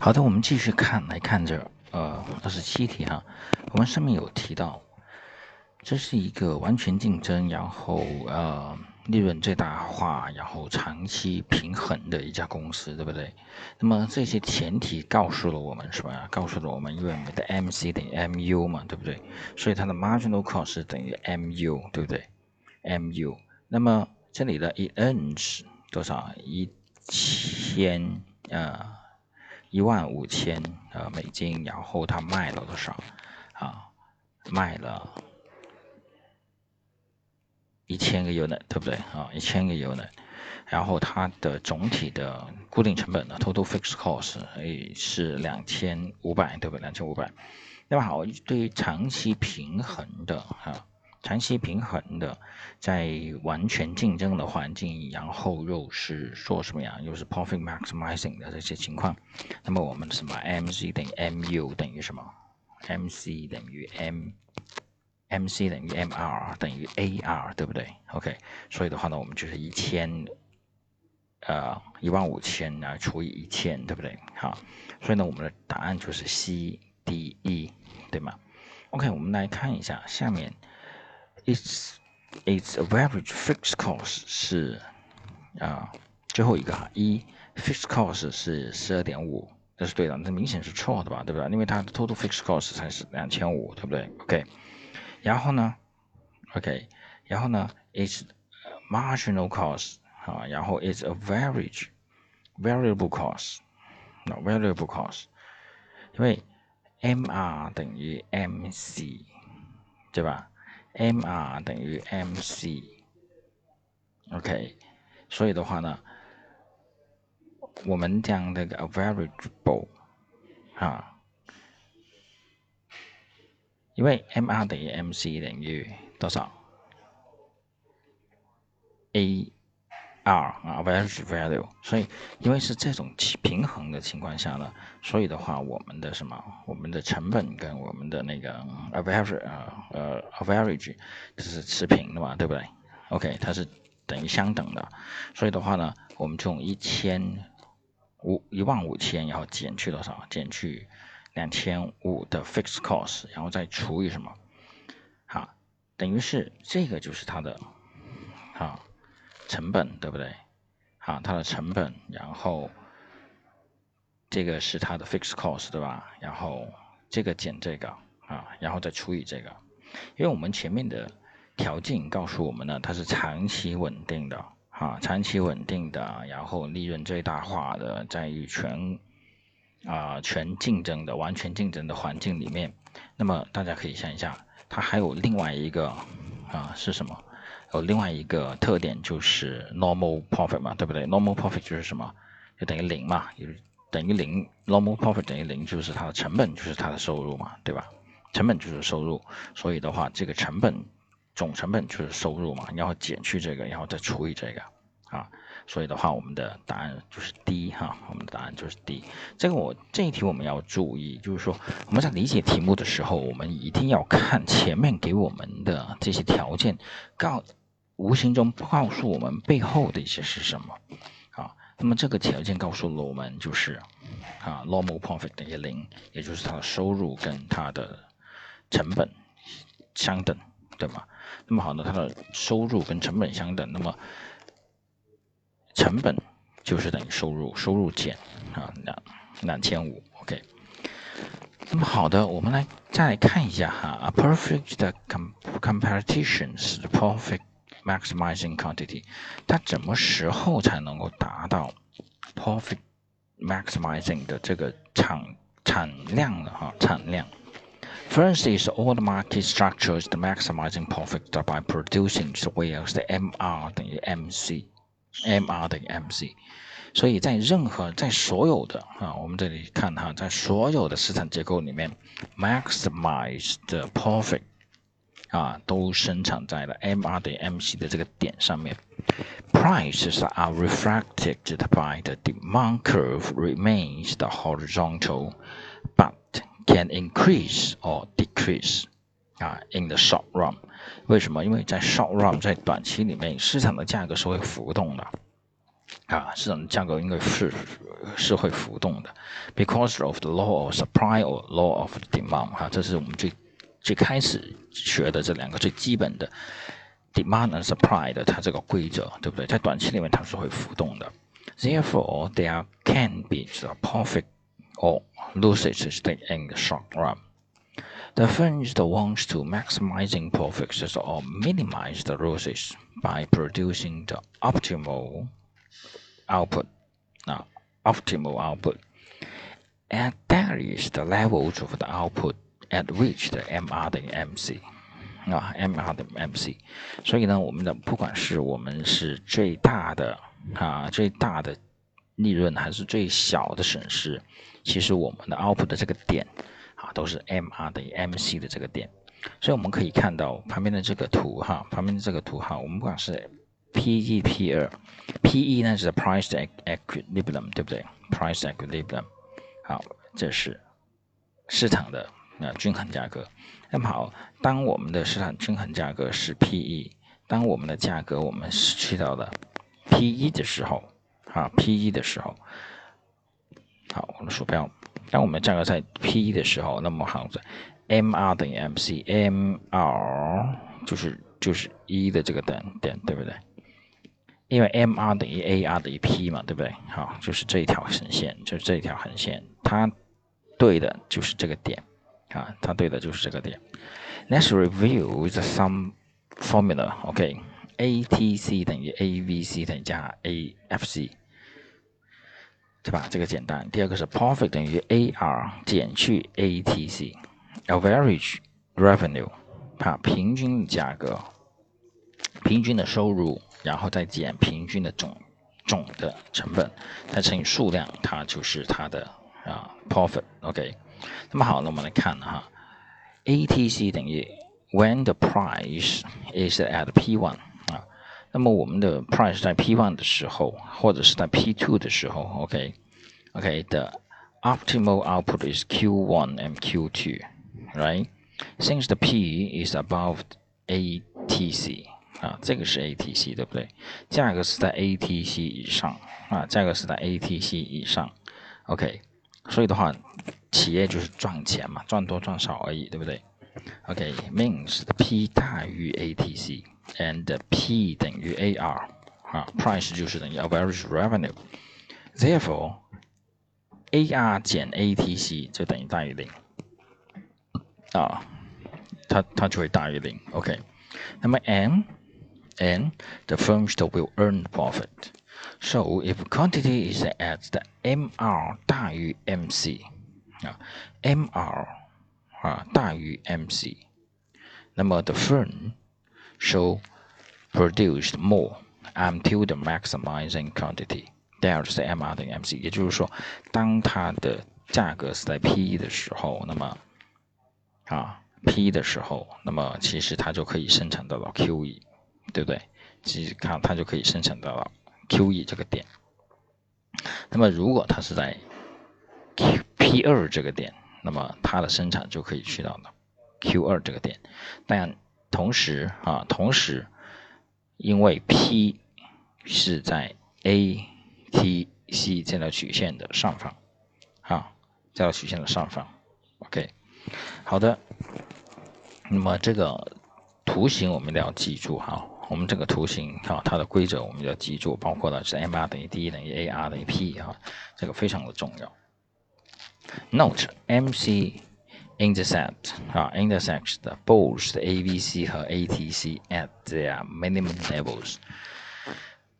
好的，我们继续看，来看这呃二十七题哈，我们上面有提到，这是一个完全竞争，然后呃利润最大化，然后长期平衡的一家公司，对不对？那么这些前提告诉了我们是吧？告诉了我们，因为我们的 MC 等于 MU 嘛，对不对？所以它的 marginal cost 等于 MU，对不对？MU，那么这里的 it earns 多少？一千呃。一万五千呃美金，然后他卖了多少啊？卖了一千个 unit，对不对啊？一千个 unit，然后它的总体的固定成本呢，total fixed cost 诶是两千五百，对不对？两千五百。那么好，对于长期平衡的哈。长期平衡的，在完全竞争的环境，然后又是说什么呀？又是 profit maximizing 的这些情况，那么我们什么 MC 等于 MU 等于什么？MC 等于 M，MC 等于 MR 等于 AR，对不对？OK，所以的话呢，我们就是一千，呃，一万五千啊除以一千，对不对？好，所以呢，我们的答案就是 C D E，对吗？OK，我们来看一下下面。Its its average fixed cost 是啊最后一个哈一 fixed cost 是十二点五，这是对的，这明显是错的吧，对不对？因为它的 total fixed cost 才是两千五，对不对？OK，然后呢，OK，然后呢，its marginal cost 啊，然后 its average variable cost，那 variable cost，因为 MR 等于 MC，对吧 ？MR 等于 MC，OK，所以的话呢，我们将这个 a variable 啊，因为 MR 等于 MC 等于多少？A R 啊，average value，所以因为是这种平衡的情况下呢，所以的话，我们的什么，我们的成本跟我们的那个 average 呃呃 average 就是持平的嘛，对不对？OK，它是等于相等的，所以的话呢，我们就用一千五一万五千，然后减去多少？减去两千五的 fixed cost，然后再除以什么？好，等于是这个就是它的，好。成本对不对？好，它的成本，然后这个是它的 fixed cost 对吧？然后这个减这个啊，然后再除以这个，因为我们前面的条件告诉我们呢，它是长期稳定的啊，长期稳定的，然后利润最大化的，在于全啊全竞争的完全竞争的环境里面，那么大家可以想一下，它还有另外一个啊是什么？有另外一个特点就是 normal profit 嘛，对不对？normal profit 就是什么？就等于零嘛，就是等于零。normal profit 等于零，就是它的成本就是它的收入嘛，对吧？成本就是收入，所以的话，这个成本总成本就是收入嘛，然后减去这个，然后再除以这个啊。所以的话，我们的答案就是 D 哈，我们的答案就是 D。这个我这一题我们要注意，就是说我们在理解题目的时候，我们一定要看前面给我们的这些条件，告无形中告诉我们背后的一些是什么啊？那么这个条件告诉了我们就是啊，normal profit 等于零，也就是它的收入跟它的成本相等，对吗？那么好呢，它的收入跟成本相等，那么成本就是等于收入，收入减啊两两千五，OK。那么好的，我们来再来看一下哈，a perfect com competition 是 profit maximizing quantity，它什么时候才能够达到 profit maximizing 的这个产产量呢？哈，产量。First is all the market structures the maximizing profit by producing whereas the MR 等于 MC。MR 等于 MC，所以在任何在所有的啊，我们这里看哈，在所有的市场结构里面，maximize 的 profit 啊，都生产在了 MR 等于 MC 的这个点上面。Prices are reflected by the demand curve remains the horizontal, but can increase or decrease 啊，in the short run。为什么？因为在 short run，在短期里面，市场的价格是会浮动的， 啊，市场的价格应该是是会浮动的，because of the law of supply or law of demand 哈，这是我们最 最开始学的这两个最基本的 demand and supply 的它这个规则，对不对？在短期里面它是会浮动的，therefore there can be the profit or losses in the short run. The firm that wants to maximizing profits or minimize the losses by producing the optimal output. Now, optimal output. And that is the levels of the output at which 的 MR 等于 MC 啊，MR 等于 MC。所以呢，我们的不管是我们是最大的啊最大的利润还是最小的损失，其实我们的 output 的这个点啊都是 MR 等于 MC 的这个点。所以我们可以看到旁边的这个图哈，旁边的这个图哈，我们不管是 P/E、P 二，P/E 呢是 price equilibrium，对不对？price equilibrium，好，这是市场的呃均衡价格。那么好，当我们的市场均衡价格是 P/E，当我们的价格我们失去到了 P/E 的时候，啊 P/E 的时候，好，我们鼠标，当我们价格在 P/E 的时候，那么好在 M/R 等于 M/C，M/R 就是就是一的这个等点，对不对？因为 M R 等于 A R 等于 P 嘛，对不对？好，就是这一条横线，就是这一条横线，它对的就是这个点啊，它对的就是这个点。Let's review the sum formula. OK，A T C 等于 A V C 等于加 A F C，对吧？这个简单。第二个是 Profit 等于 A R 减去 A T C，Average Revenue，啊，平均价格，平均的收入。然后再减平均的总总的成本，再乘以数量，它就是它的啊 profit。OK。OK，那么好，那我们来看哈，ATC 等于 when the price is at P1 啊，那么我们的 price 在 P1 的时候，或者是在 P2 的时候，OK，OK，the optimal output is Q1 and Q2，right？Since the P is above ATC。啊，这个是 ATC 对不对？价格是在 ATC 以上啊，价格是在 ATC 以上，OK。所以的话， 企业就是赚钱嘛，赚多赚少而已，对不对？OK，means P 大于 ATC，and P 等于 AR 啊，price 就是等于 average revenue。Therefore，AR 减 ATC 就等于大于零啊，它它就会大于零，OK。那么 M and the firm still will earn profit. So if quantity is at the MR 大于 MC 啊，MR 啊大于 MC，那么 the firm shall produce more until the maximizing quantity。delta 是 MR 等于 MC，也就是说，当它的价格是在 PE 的时候，那么啊 PE 的时候，那么其实它就可以生产到了 QE。对不对？其实看它就可以生产到了 QE 这个点。那么如果它是在 P 二这个点，那么它的生产就可以去到了 Q 二这个点。但同时啊，同时因为 P 是在 ATC 这条曲线的上方啊，这条曲线的上方。OK，好的。那么这个图形我们一定要记住哈。我们这个图形哈，它的规则我们要记住，包括了是 M R 等于 D 等于 A R 等于 P 哈，这个非常的重要。Note M C intersect 啊 intersects the both A V C 和 A T C at their minimum levels。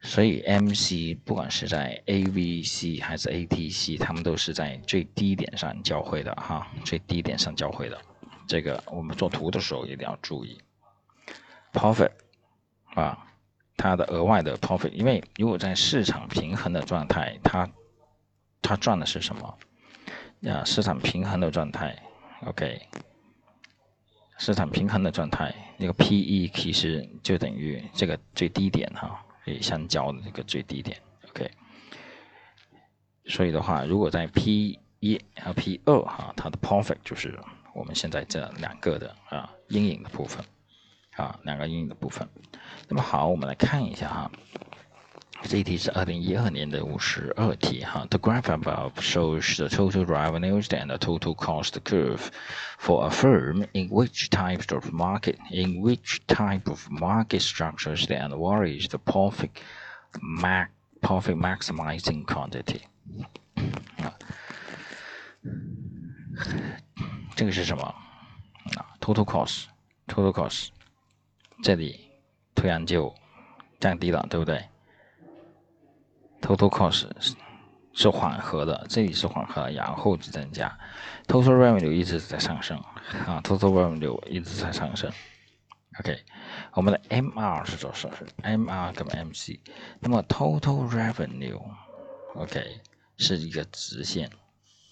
所以 M C 不管是在 A V C 还是 A T C，它们都是在最低点上交汇的哈，最低点上交汇的。这个我们做图的时候一定要注意。Profit。啊，它的额外的 profit，因为如果在市场平衡的状态，它它赚的是什么？啊，市场平衡的状态，OK，市场平衡的状态，那个 PE 其实就等于这个最低点哈，可以相交的这个最低点，OK。所以的话，如果在 P 一和 P 二哈，它的 profit 就是我们现在这两个的啊阴影的部分。啊，两个阴影的部分。那么好，我们来看一下哈。这一题是二零一二年的五十二题哈。The graph above shows the total revenues and the total cost curve for a firm in which types of market in which type of market structures and what is the profit max profit maximizing quantity 啊，这个是什么啊？Total cost，total cost，这里突然就降低了，对不对 ？Total cost 是是缓和的，这里是缓和，然后就增加。Total revenue 一直在上升啊，Total revenue 一直在上升。OK，我们的 MR 是多少？MR 跟 MC。那么 Total revenue，OK 是一个直线，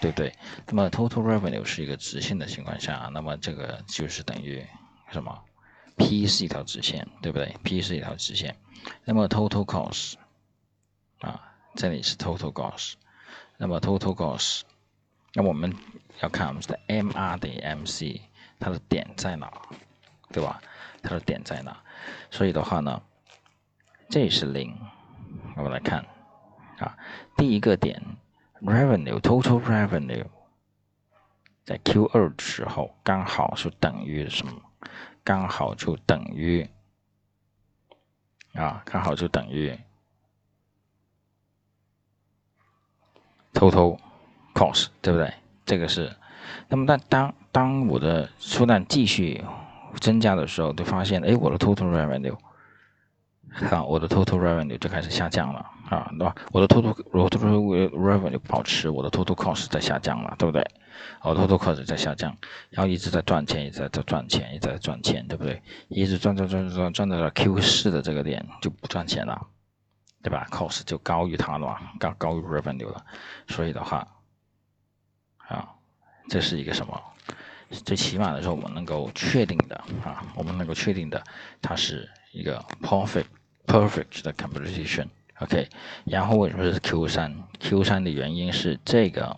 对不对？那么 Total revenue 是一个直线的情况下，那么这个就是等于什么？P 是一条直线，对不对？P 是一条直线。那么 Total cost。啊，这里是 total cost，那么 total cost，那我们要看我们的 MR 等于 MC，它的点在哪，对吧？它的点在哪？所以的话呢，这是零，我们来看啊，第一个点 revenue total revenue 在 Q 二的时候刚好是等于什么？刚好就等于啊，刚好就等于。Total cost 对不对？这个是，那么当当当我的出单继续增加的时候，就发现，哎，我的 total revenue，好，我的 total revenue 就开始下降了，啊，对吧？我的 total total revenue 保持，我的 total cost 在下降了，对不对？我 total cost 在下降，然后一直在赚钱，一直在赚钱，一直在赚钱，对不对？一直赚赚赚赚赚到了 Q 四的这个点就不赚钱了。对吧？cost 就高于它了，高高于 revenue 了，所以的话，啊，这是一个什么？最起码的时候，我们能够确定的啊，我们能够确定的，它是一个 perfect perfect 的 composition，OK。然后为什么是 Q 三？Q 三的原因是这个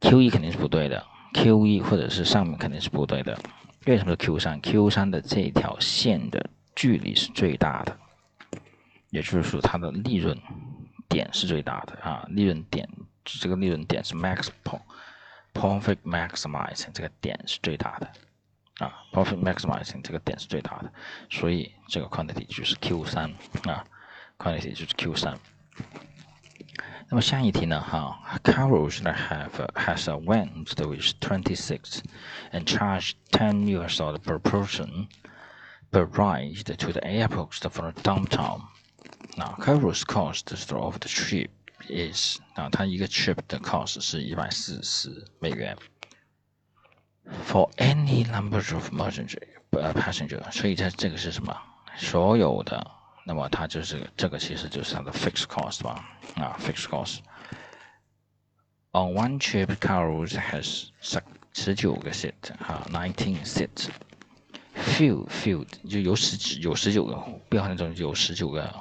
Q 一肯定是不对的，Q 一或者是上面肯定是不对的。为什么是 Q 三？Q 三的这条线的距离是最大的。也就是说，它的利润点是最大的啊，利润点这个利润点是 max profit maximizing 这个点是最大的啊，profit maximizing 这个点是最大的，所以这个 quantity 就是 Q 三啊，quantity 就是 Q 三。那么下一题呢？哈，Carol that have has a went which twenty six and charged ten US dollar per person per ride to the airport from downtown. 那 Carol's cost of the trip is 啊，它一个 trip 的 cost 是一百四十美元。For any number of passenger 呃 passenger，所以它这个是什么？所有的，那么它就是这个其实就是它的 fixed cost 吧？啊，fixed cost。On one trip, Carol has 十十九个 seat 哈，nineteen seats。Few few 就有十有十九个，不要那种有十九个。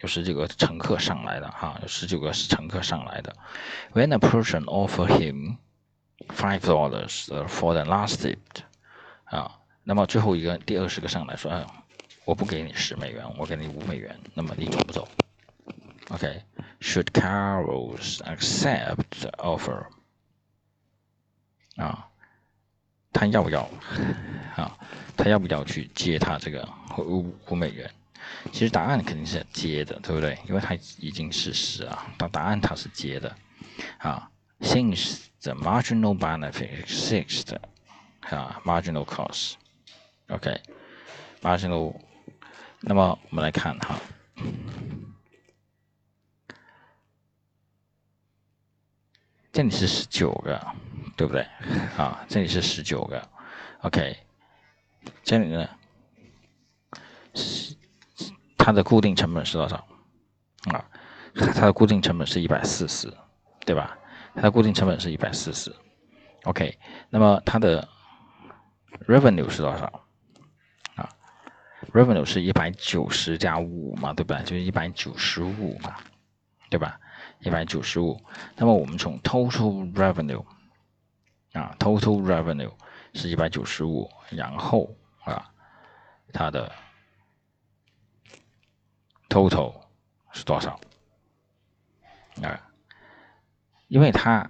有十九个乘客上来的哈，有十九个是乘客上来的。When a person offer him five dollars for the last seat，啊，那么最后一个第二十个上来说，哎我不给你十美元，我给你五美元，那么你走不走？OK，Should carls accept the offer？啊，他要不要？啊，他要不要去接他这个五五美元？其实答案肯定是接的，对不对？因为它已经是十啊，但答案它是接的啊。Since the marginal benefit exists，啊，marginal cost，OK，marginal。那么我们来看哈，这里是十九个，对不对？啊，这里是十九个，OK，这里呢是。它的固定成本是多少啊？它的固定成本是一百四十，对吧？它的固定成本是一百四十。OK，那么它的 revenue 是多少啊？revenue 是一百九十加五嘛，对吧？就是一百九十五嘛，对吧？一百九十五。那么我们从 total revenue 啊，total revenue 是一百九十五，然后啊，它的 total 是多少？啊，因为它